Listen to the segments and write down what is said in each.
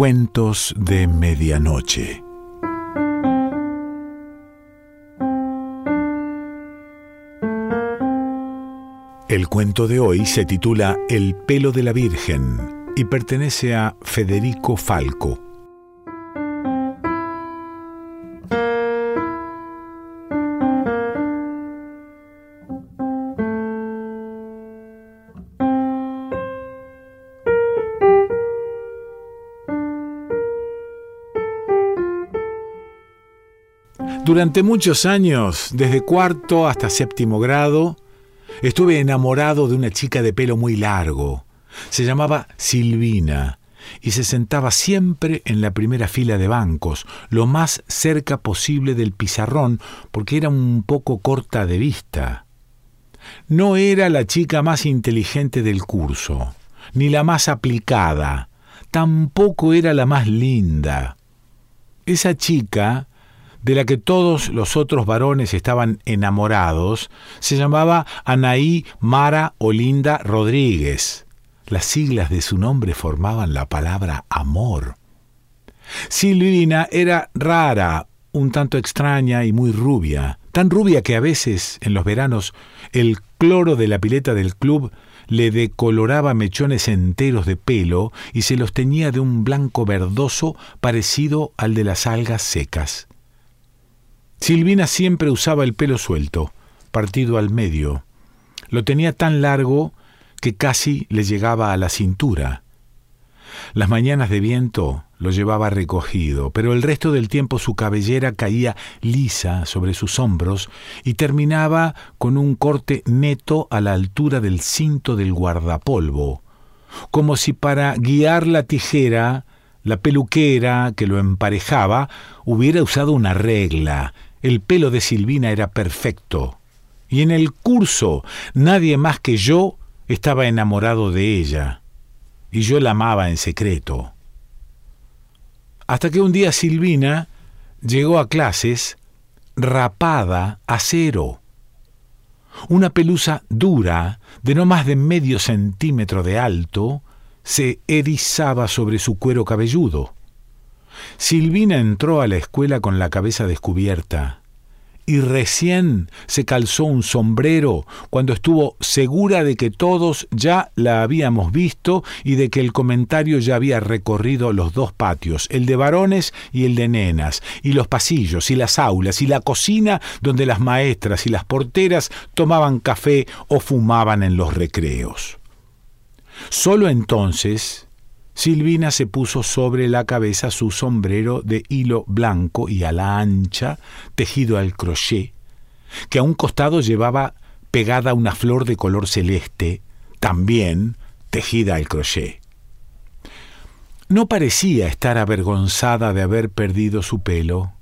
Cuentos de Medianoche. El cuento de hoy se titula El pelo de la Virgen y pertenece a Federico Falco. Durante muchos años, desde cuarto hasta séptimo grado, estuve enamorado de una chica de pelo muy largo. Se llamaba Silvina y se sentaba siempre en la primera fila de bancos, lo más cerca posible del pizarrón, porque era un poco corta de vista. No era la chica más inteligente del curso, ni la más aplicada, tampoco era la más linda. Esa chica de la que todos los otros varones estaban enamorados, se llamaba Anaí Mara Olinda Rodríguez. Las siglas de su nombre formaban la palabra amor. Silvina era rara, un tanto extraña y muy rubia, tan rubia que a veces, en los veranos, el cloro de la pileta del club le decoloraba mechones enteros de pelo y se los teñía de un blanco verdoso parecido al de las algas secas. Silvina siempre usaba el pelo suelto, partido al medio. Lo tenía tan largo que casi le llegaba a la cintura. Las mañanas de viento lo llevaba recogido, pero el resto del tiempo su cabellera caía lisa sobre sus hombros y terminaba con un corte neto a la altura del cinto del guardapolvo, como si para guiar la tijera, la peluquera que lo emparejaba hubiera usado una regla el pelo de Silvina era perfecto, y en el curso nadie más que yo estaba enamorado de ella, y yo la amaba en secreto. Hasta que un día Silvina llegó a clases rapada a cero. Una pelusa dura, de no más de medio centímetro de alto, se erizaba sobre su cuero cabelludo. Silvina entró a la escuela con la cabeza descubierta y recién se calzó un sombrero cuando estuvo segura de que todos ya la habíamos visto y de que el comentario ya había recorrido los dos patios, el de varones y el de nenas, y los pasillos y las aulas y la cocina donde las maestras y las porteras tomaban café o fumaban en los recreos. Solo entonces Silvina se puso sobre la cabeza su sombrero de hilo blanco y a la ancha, tejido al crochet, que a un costado llevaba pegada una flor de color celeste, también tejida al crochet. No parecía estar avergonzada de haber perdido su pelo.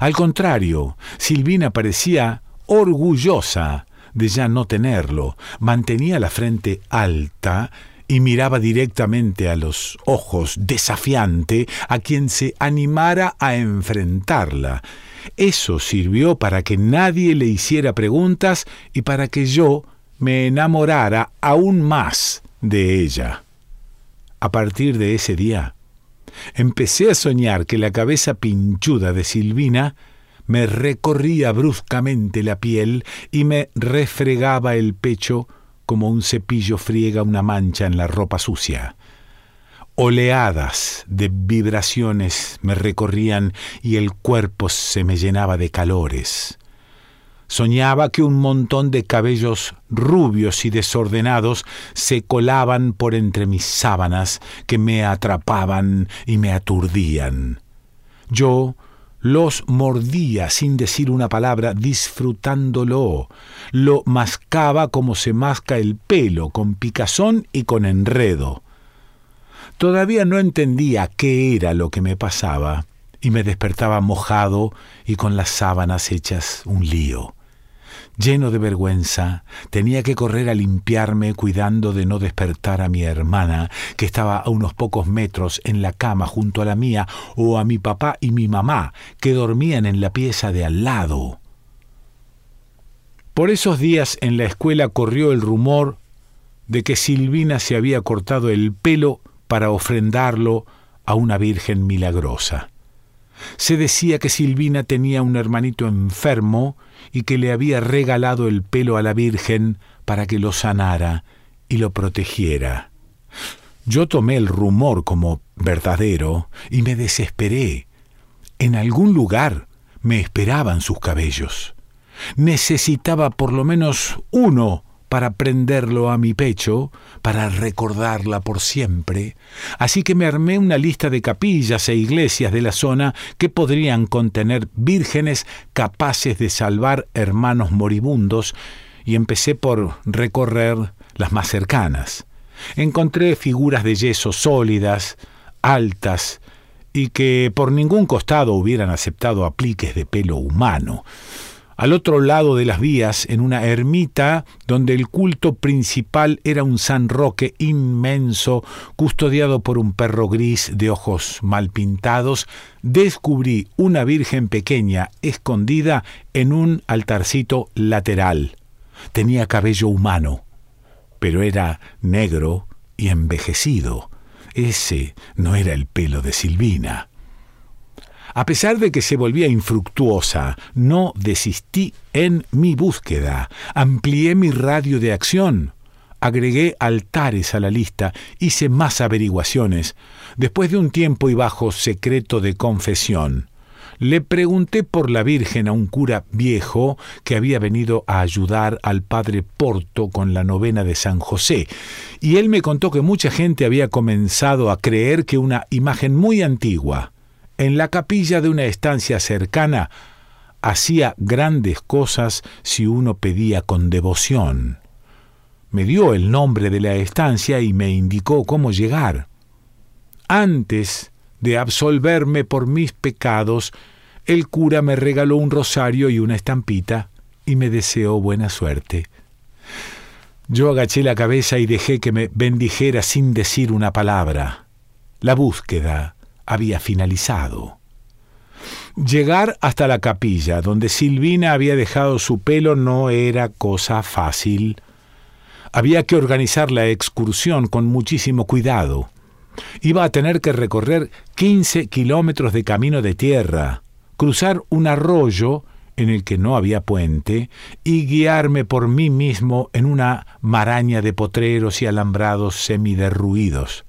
Al contrario, Silvina parecía orgullosa de ya no tenerlo. Mantenía la frente alta y miraba directamente a los ojos desafiante a quien se animara a enfrentarla. Eso sirvió para que nadie le hiciera preguntas y para que yo me enamorara aún más de ella. A partir de ese día, empecé a soñar que la cabeza pinchuda de Silvina me recorría bruscamente la piel y me refregaba el pecho como un cepillo friega una mancha en la ropa sucia. Oleadas de vibraciones me recorrían y el cuerpo se me llenaba de calores. Soñaba que un montón de cabellos rubios y desordenados se colaban por entre mis sábanas, que me atrapaban y me aturdían. Yo los mordía sin decir una palabra, disfrutándolo. Lo mascaba como se masca el pelo, con picazón y con enredo. Todavía no entendía qué era lo que me pasaba, y me despertaba mojado y con las sábanas hechas un lío. Lleno de vergüenza, tenía que correr a limpiarme cuidando de no despertar a mi hermana, que estaba a unos pocos metros en la cama junto a la mía, o a mi papá y mi mamá, que dormían en la pieza de al lado. Por esos días en la escuela corrió el rumor de que Silvina se había cortado el pelo para ofrendarlo a una Virgen milagrosa. Se decía que Silvina tenía un hermanito enfermo y que le había regalado el pelo a la Virgen para que lo sanara y lo protegiera. Yo tomé el rumor como verdadero y me desesperé. En algún lugar me esperaban sus cabellos. Necesitaba por lo menos uno para prenderlo a mi pecho, para recordarla por siempre, así que me armé una lista de capillas e iglesias de la zona que podrían contener vírgenes capaces de salvar hermanos moribundos, y empecé por recorrer las más cercanas. Encontré figuras de yeso sólidas, altas, y que por ningún costado hubieran aceptado apliques de pelo humano al otro lado de las vías, en una ermita donde el culto principal era un San Roque inmenso, custodiado por un perro gris de ojos mal pintados, descubrí una Virgen pequeña escondida en un altarcito lateral. Tenía cabello humano, pero era negro y envejecido. Ese no era el pelo de Silvina. A pesar de que se volvía infructuosa, no desistí en mi búsqueda, amplié mi radio de acción, agregué altares a la lista, hice más averiguaciones. Después de un tiempo y bajo secreto de confesión, le pregunté por la Virgen a un cura viejo que había venido a ayudar al padre Porto con la novena de San José, y él me contó que mucha gente había comenzado a creer que una imagen muy antigua, en la capilla de una estancia cercana, hacía grandes cosas si uno pedía con devoción. Me dio el nombre de la estancia y me indicó cómo llegar. Antes de absolverme por mis pecados, el cura me regaló un rosario y una estampita y me deseó buena suerte. Yo agaché la cabeza y dejé que me bendijera sin decir una palabra. La búsqueda había finalizado. Llegar hasta la capilla donde Silvina había dejado su pelo no era cosa fácil. Había que organizar la excursión con muchísimo cuidado. Iba a tener que recorrer 15 kilómetros de camino de tierra, cruzar un arroyo en el que no había puente y guiarme por mí mismo en una maraña de potreros y alambrados semiderruidos.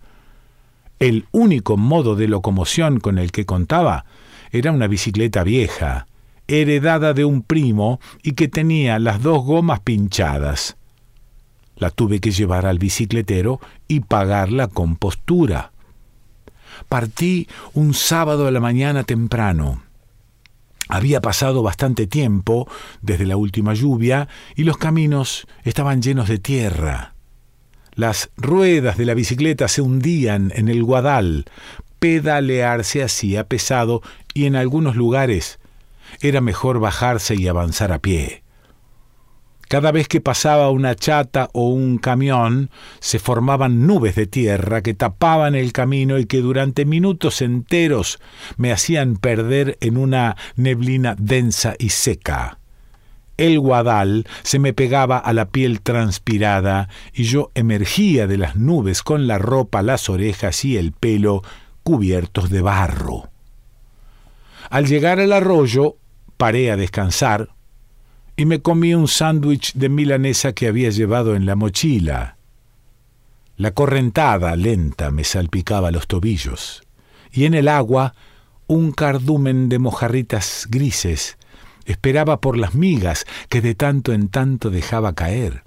El único modo de locomoción con el que contaba era una bicicleta vieja, heredada de un primo y que tenía las dos gomas pinchadas. La tuve que llevar al bicicletero y pagar la compostura. Partí un sábado a la mañana temprano. Había pasado bastante tiempo desde la última lluvia y los caminos estaban llenos de tierra. Las ruedas de la bicicleta se hundían en el guadal, pedalear se hacía pesado y en algunos lugares era mejor bajarse y avanzar a pie. Cada vez que pasaba una chata o un camión, se formaban nubes de tierra que tapaban el camino y que durante minutos enteros me hacían perder en una neblina densa y seca. El guadal se me pegaba a la piel transpirada y yo emergía de las nubes con la ropa, las orejas y el pelo cubiertos de barro. Al llegar al arroyo, paré a descansar y me comí un sándwich de milanesa que había llevado en la mochila. La correntada lenta me salpicaba los tobillos, y en el agua un cardumen de mojarritas grises esperaba por las migas que de tanto en tanto dejaba caer.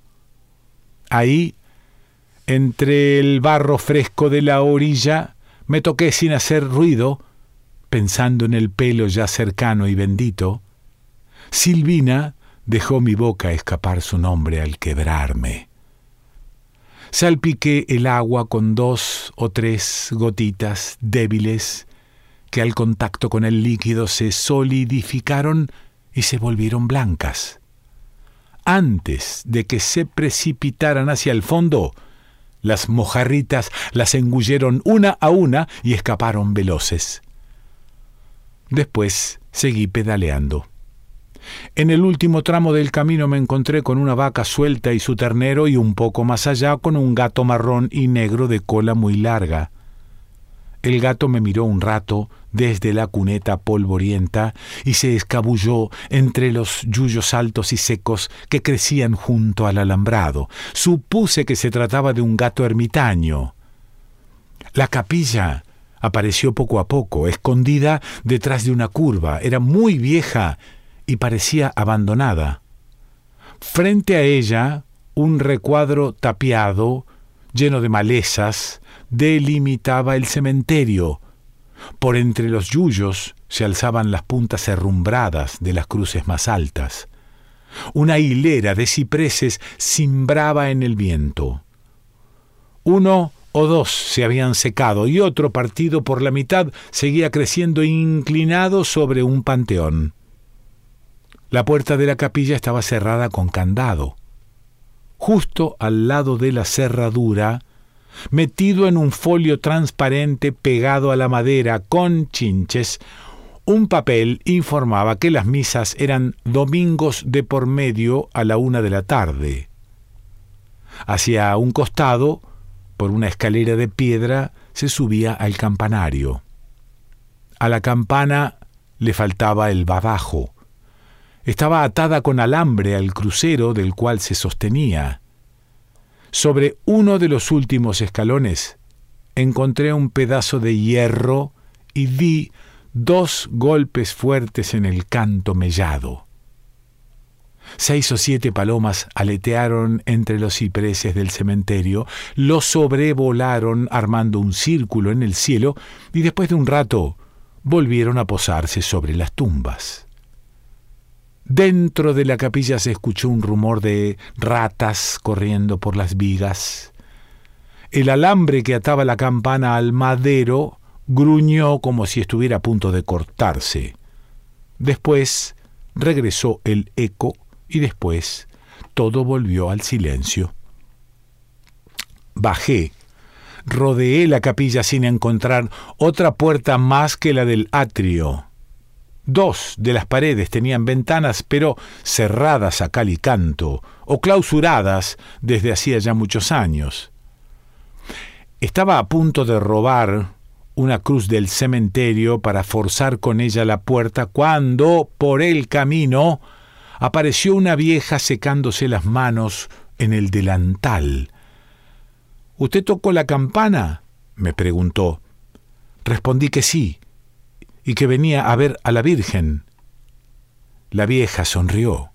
Ahí, entre el barro fresco de la orilla, me toqué sin hacer ruido, pensando en el pelo ya cercano y bendito. Silvina dejó mi boca escapar su nombre al quebrarme. Salpiqué el agua con dos o tres gotitas débiles que al contacto con el líquido se solidificaron y se volvieron blancas. Antes de que se precipitaran hacia el fondo, las mojarritas las engulleron una a una y escaparon veloces. Después seguí pedaleando. En el último tramo del camino me encontré con una vaca suelta y su ternero y un poco más allá con un gato marrón y negro de cola muy larga. El gato me miró un rato desde la cuneta polvorienta y se escabulló entre los yuyos altos y secos que crecían junto al alambrado. Supuse que se trataba de un gato ermitaño. La capilla apareció poco a poco, escondida detrás de una curva. Era muy vieja y parecía abandonada. Frente a ella, un recuadro tapiado, lleno de malezas, delimitaba el cementerio. Por entre los yuyos se alzaban las puntas herrumbradas de las cruces más altas. Una hilera de cipreses cimbraba en el viento. Uno o dos se habían secado y otro partido por la mitad seguía creciendo inclinado sobre un panteón. La puerta de la capilla estaba cerrada con candado. Justo al lado de la cerradura, metido en un folio transparente pegado a la madera con chinches, un papel informaba que las misas eran domingos de por medio a la una de la tarde. Hacia un costado, por una escalera de piedra, se subía al campanario. A la campana le faltaba el babajo, estaba atada con alambre al crucero del cual se sostenía. Sobre uno de los últimos escalones encontré un pedazo de hierro y di dos golpes fuertes en el canto mellado. Seis o siete palomas aletearon entre los cipreses del cementerio, lo sobrevolaron armando un círculo en el cielo y después de un rato volvieron a posarse sobre las tumbas. Dentro de la capilla se escuchó un rumor de ratas corriendo por las vigas. El alambre que ataba la campana al madero gruñó como si estuviera a punto de cortarse. Después regresó el eco y después todo volvió al silencio. Bajé, rodeé la capilla sin encontrar otra puerta más que la del atrio. Dos de las paredes tenían ventanas, pero cerradas a cal y canto, o clausuradas desde hacía ya muchos años. Estaba a punto de robar una cruz del cementerio para forzar con ella la puerta cuando, por el camino, apareció una vieja secándose las manos en el delantal. ¿Usted tocó la campana? me preguntó. Respondí que sí y que venía a ver a la Virgen. La vieja sonrió.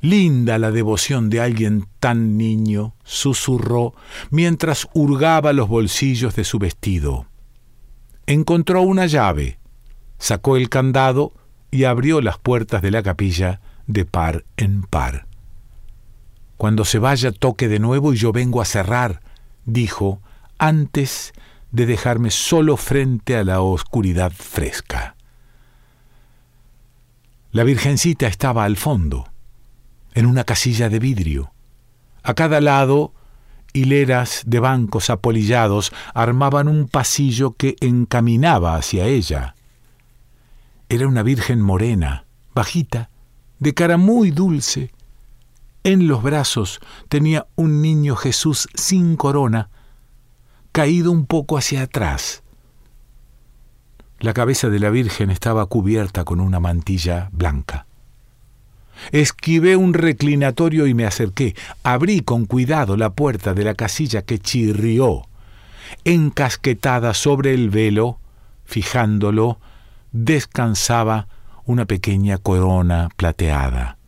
Linda la devoción de alguien tan niño, susurró mientras hurgaba los bolsillos de su vestido. Encontró una llave, sacó el candado y abrió las puertas de la capilla de par en par. Cuando se vaya toque de nuevo y yo vengo a cerrar, dijo, antes de dejarme solo frente a la oscuridad fresca. La Virgencita estaba al fondo, en una casilla de vidrio. A cada lado, hileras de bancos apolillados armaban un pasillo que encaminaba hacia ella. Era una Virgen morena, bajita, de cara muy dulce. En los brazos tenía un niño Jesús sin corona, caído un poco hacia atrás. La cabeza de la Virgen estaba cubierta con una mantilla blanca. Esquivé un reclinatorio y me acerqué. Abrí con cuidado la puerta de la casilla que chirrió. Encasquetada sobre el velo, fijándolo, descansaba una pequeña corona plateada.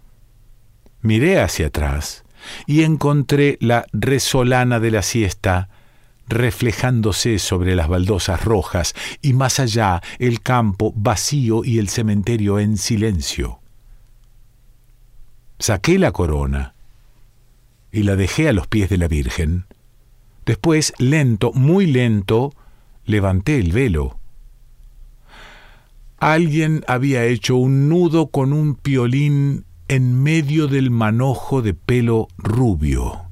Miré hacia atrás y encontré la resolana de la siesta reflejándose sobre las baldosas rojas y más allá el campo vacío y el cementerio en silencio. Saqué la corona y la dejé a los pies de la Virgen. Después, lento, muy lento, levanté el velo. Alguien había hecho un nudo con un piolín en medio del manojo de pelo rubio.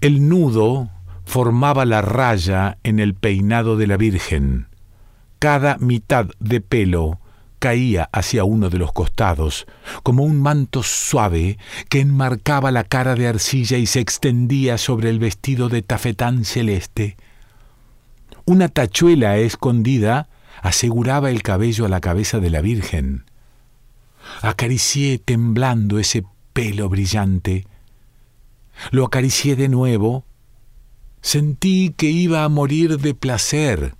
El nudo formaba la raya en el peinado de la Virgen. Cada mitad de pelo caía hacia uno de los costados, como un manto suave que enmarcaba la cara de arcilla y se extendía sobre el vestido de tafetán celeste. Una tachuela escondida aseguraba el cabello a la cabeza de la Virgen. Acaricié temblando ese pelo brillante. Lo acaricié de nuevo. Sentí que iba a morir de placer.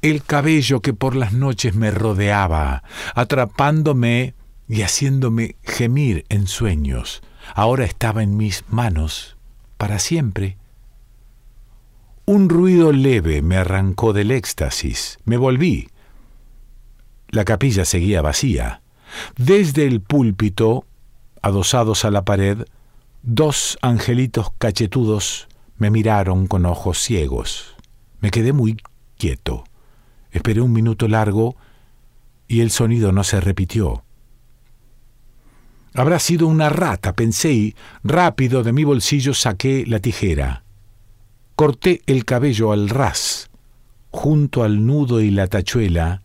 El cabello que por las noches me rodeaba, atrapándome y haciéndome gemir en sueños, ahora estaba en mis manos para siempre. Un ruido leve me arrancó del éxtasis. Me volví. La capilla seguía vacía. Desde el púlpito, adosados a la pared, dos angelitos cachetudos me miraron con ojos ciegos. Me quedé muy quieto. Esperé un minuto largo y el sonido no se repitió. Habrá sido una rata, pensé y rápido de mi bolsillo saqué la tijera. Corté el cabello al ras, junto al nudo y la tachuela,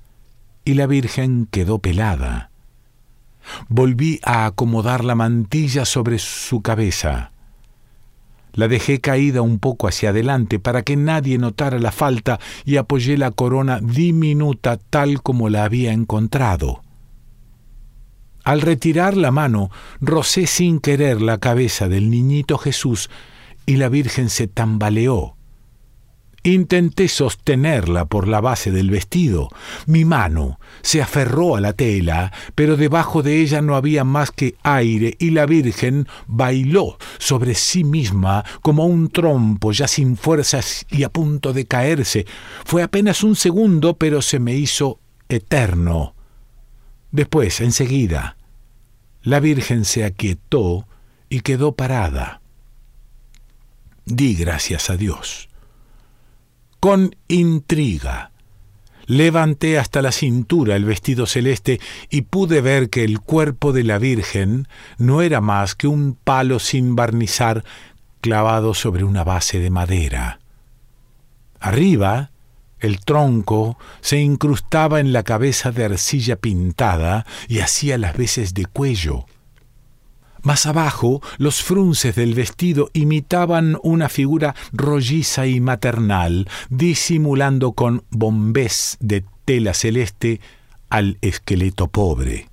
y la Virgen quedó pelada. Volví a acomodar la mantilla sobre su cabeza. La dejé caída un poco hacia adelante para que nadie notara la falta y apoyé la corona diminuta tal como la había encontrado. Al retirar la mano, rocé sin querer la cabeza del niñito Jesús y la Virgen se tambaleó. Intenté sostenerla por la base del vestido. Mi mano se aferró a la tela, pero debajo de ella no había más que aire y la Virgen bailó sobre sí misma como un trompo ya sin fuerzas y a punto de caerse. Fue apenas un segundo, pero se me hizo eterno. Después, enseguida, la Virgen se aquietó y quedó parada. Di gracias a Dios. Con intriga, levanté hasta la cintura el vestido celeste y pude ver que el cuerpo de la Virgen no era más que un palo sin barnizar clavado sobre una base de madera. Arriba, el tronco se incrustaba en la cabeza de arcilla pintada y hacía las veces de cuello. Más abajo, los frunces del vestido imitaban una figura rolliza y maternal, disimulando con bombés de tela celeste al esqueleto pobre.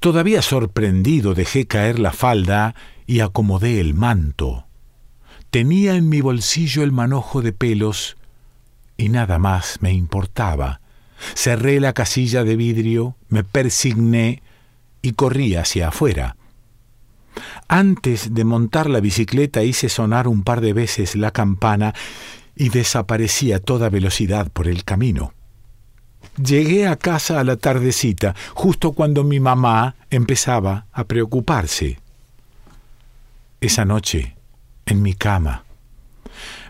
Todavía sorprendido dejé caer la falda y acomodé el manto. Tenía en mi bolsillo el manojo de pelos y nada más me importaba. Cerré la casilla de vidrio, me persigné y corrí hacia afuera. Antes de montar la bicicleta hice sonar un par de veces la campana y desaparecí a toda velocidad por el camino. Llegué a casa a la tardecita, justo cuando mi mamá empezaba a preocuparse. Esa noche, en mi cama,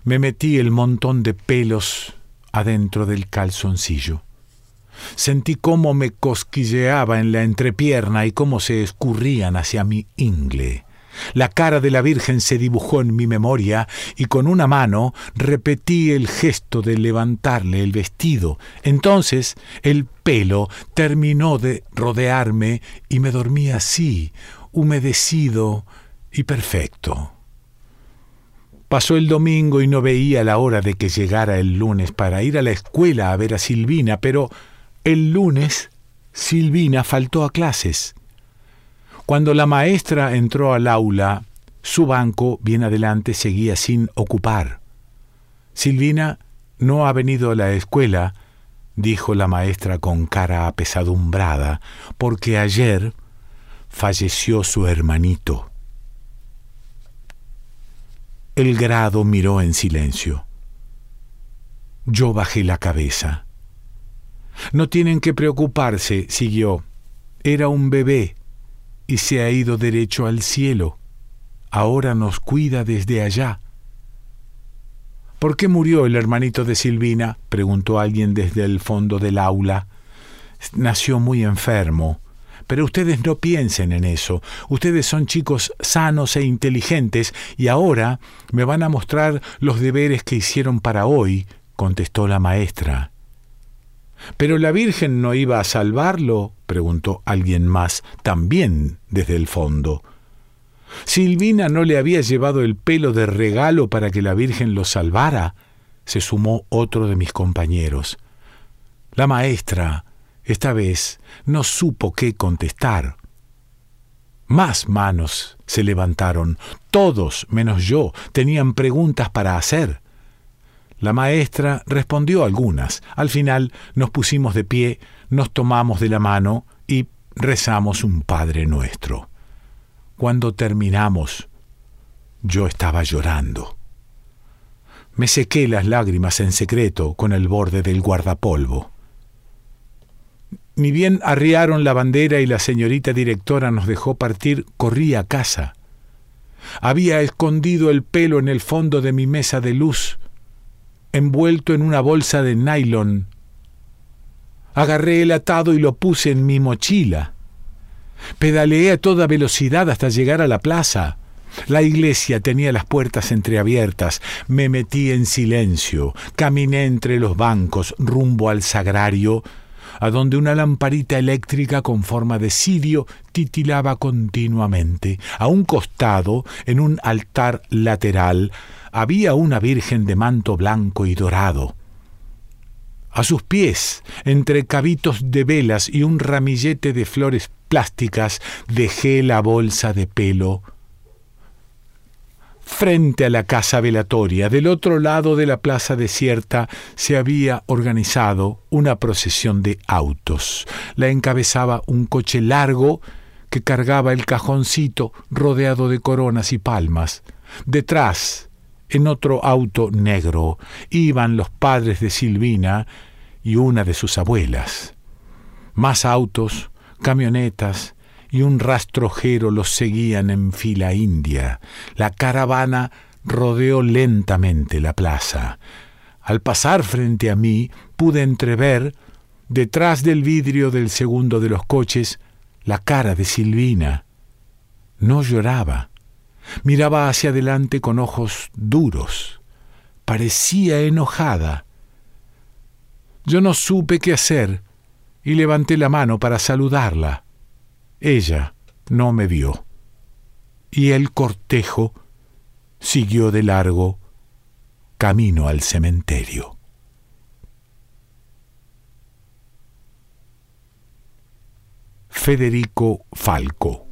me metí el montón de pelos adentro del calzoncillo. Sentí cómo me cosquilleaba en la entrepierna y cómo se escurrían hacia mi ingle. La cara de la Virgen se dibujó en mi memoria y con una mano repetí el gesto de levantarle el vestido. Entonces el pelo terminó de rodearme y me dormí así, humedecido y perfecto. Pasó el domingo y no veía la hora de que llegara el lunes para ir a la escuela a ver a Silvina, pero el lunes, Silvina faltó a clases. Cuando la maestra entró al aula, su banco, bien adelante, seguía sin ocupar. Silvina no ha venido a la escuela, dijo la maestra con cara apesadumbrada, porque ayer falleció su hermanito. El grado miró en silencio. Yo bajé la cabeza. No tienen que preocuparse, siguió. Era un bebé y se ha ido derecho al cielo. Ahora nos cuida desde allá. ¿Por qué murió el hermanito de Silvina? preguntó alguien desde el fondo del aula. Nació muy enfermo. Pero ustedes no piensen en eso. Ustedes son chicos sanos e inteligentes y ahora me van a mostrar los deberes que hicieron para hoy, contestó la maestra. ¿Pero la Virgen no iba a salvarlo? preguntó alguien más, también desde el fondo. ¿Silvina no le había llevado el pelo de regalo para que la Virgen lo salvara? se sumó otro de mis compañeros. La maestra, esta vez, no supo qué contestar. Más manos se levantaron. Todos, menos yo, tenían preguntas para hacer. La maestra respondió algunas. Al final nos pusimos de pie, nos tomamos de la mano y rezamos un Padre nuestro. Cuando terminamos, yo estaba llorando. Me sequé las lágrimas en secreto con el borde del guardapolvo. Ni bien arriaron la bandera y la señorita directora nos dejó partir, corrí a casa. Había escondido el pelo en el fondo de mi mesa de luz, envuelto en una bolsa de nylon. Agarré el atado y lo puse en mi mochila. Pedaleé a toda velocidad hasta llegar a la plaza. La iglesia tenía las puertas entreabiertas. Me metí en silencio. Caminé entre los bancos rumbo al sagrario a donde una lamparita eléctrica con forma de cirio titilaba continuamente. A un costado, en un altar lateral, había una virgen de manto blanco y dorado. A sus pies, entre cabitos de velas y un ramillete de flores plásticas, dejé la bolsa de pelo frente a la casa velatoria, del otro lado de la plaza desierta, se había organizado una procesión de autos. La encabezaba un coche largo que cargaba el cajoncito rodeado de coronas y palmas. Detrás, en otro auto negro, iban los padres de Silvina y una de sus abuelas. Más autos, camionetas, y un rastrojero los seguían en fila india. La caravana rodeó lentamente la plaza. Al pasar frente a mí pude entrever, detrás del vidrio del segundo de los coches, la cara de Silvina. No lloraba. Miraba hacia adelante con ojos duros. Parecía enojada. Yo no supe qué hacer y levanté la mano para saludarla. Ella no me vio. Y el cortejo siguió de largo camino al cementerio. Federico Falco